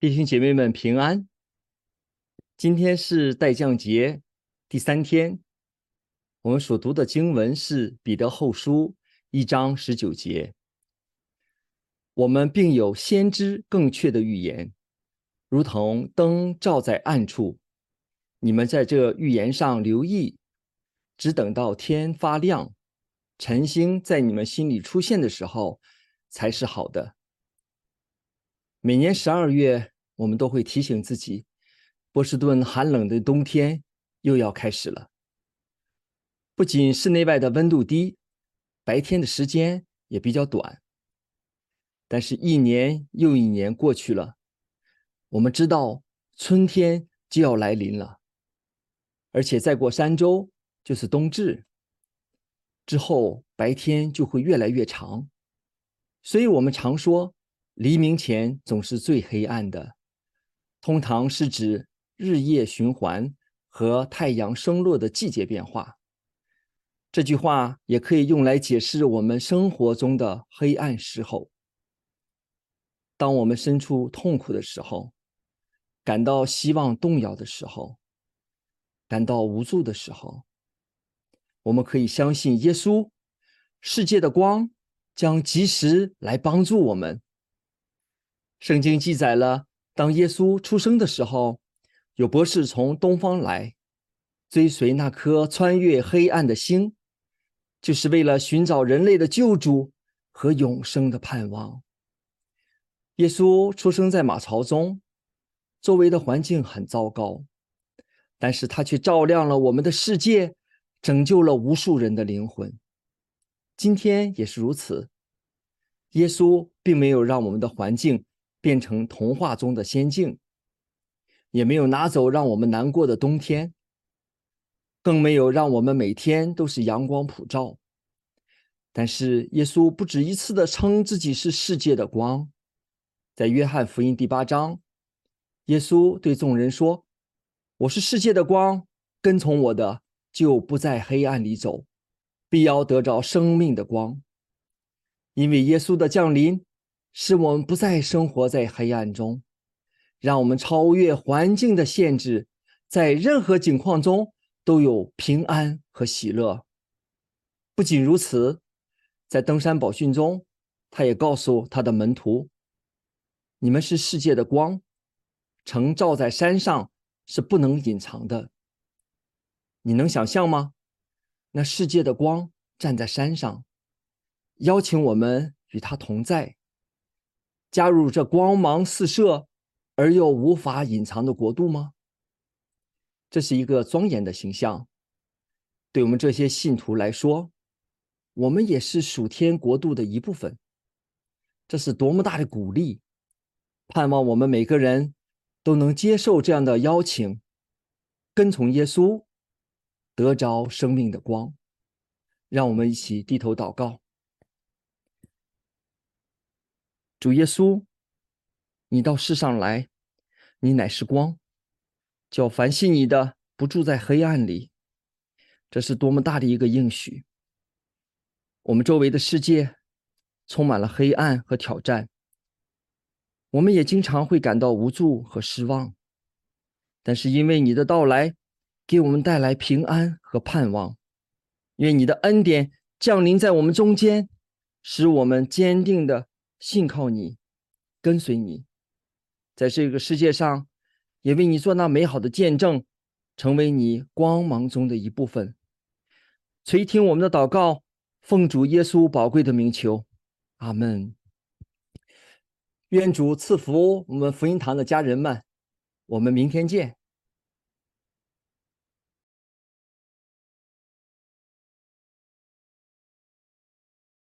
弟兄姐妹们平安。今天是代降节第三天，我们所读的经文是《彼得后书》一章十九节。我们并有先知更确的预言，如同灯照在暗处。你们在这预言上留意，只等到天发亮，晨星在你们心里出现的时候，才是好的。每年十二月，我们都会提醒自己，波士顿寒冷的冬天又要开始了。不仅室内外的温度低，白天的时间也比较短。但是，一年又一年过去了，我们知道春天就要来临了，而且再过三周就是冬至，之后白天就会越来越长。所以，我们常说。黎明前总是最黑暗的，通常是指日夜循环和太阳升落的季节变化。这句话也可以用来解释我们生活中的黑暗时候。当我们身处痛苦的时候，感到希望动摇的时候，感到无助的时候，我们可以相信耶稣，世界的光将及时来帮助我们。圣经记载了，当耶稣出生的时候，有博士从东方来，追随那颗穿越黑暗的星，就是为了寻找人类的救主和永生的盼望。耶稣出生在马槽中，周围的环境很糟糕，但是他却照亮了我们的世界，拯救了无数人的灵魂。今天也是如此，耶稣并没有让我们的环境。变成童话中的仙境，也没有拿走让我们难过的冬天，更没有让我们每天都是阳光普照。但是耶稣不止一次的称自己是世界的光，在约翰福音第八章，耶稣对众人说：“我是世界的光，跟从我的就不在黑暗里走，必要得着生命的光。”因为耶稣的降临。使我们不再生活在黑暗中，让我们超越环境的限制，在任何境况中都有平安和喜乐。不仅如此，在登山宝训中，他也告诉他的门徒：“你们是世界的光，城照在山上是不能隐藏的。”你能想象吗？那世界的光站在山上，邀请我们与他同在。加入这光芒四射而又无法隐藏的国度吗？这是一个庄严的形象。对我们这些信徒来说，我们也是属天国度的一部分。这是多么大的鼓励！盼望我们每个人都能接受这样的邀请，跟从耶稣，得着生命的光。让我们一起低头祷告。主耶稣，你到世上来，你乃是光，叫凡信你的不住在黑暗里。这是多么大的一个应许！我们周围的世界充满了黑暗和挑战，我们也经常会感到无助和失望。但是因为你的到来，给我们带来平安和盼望，愿你的恩典降临在我们中间，使我们坚定的。信靠你，跟随你，在这个世界上，也为你做那美好的见证，成为你光芒中的一部分。垂听我们的祷告，奉主耶稣宝贵的名求，阿门。愿主赐福我们福音堂的家人们，我们明天见。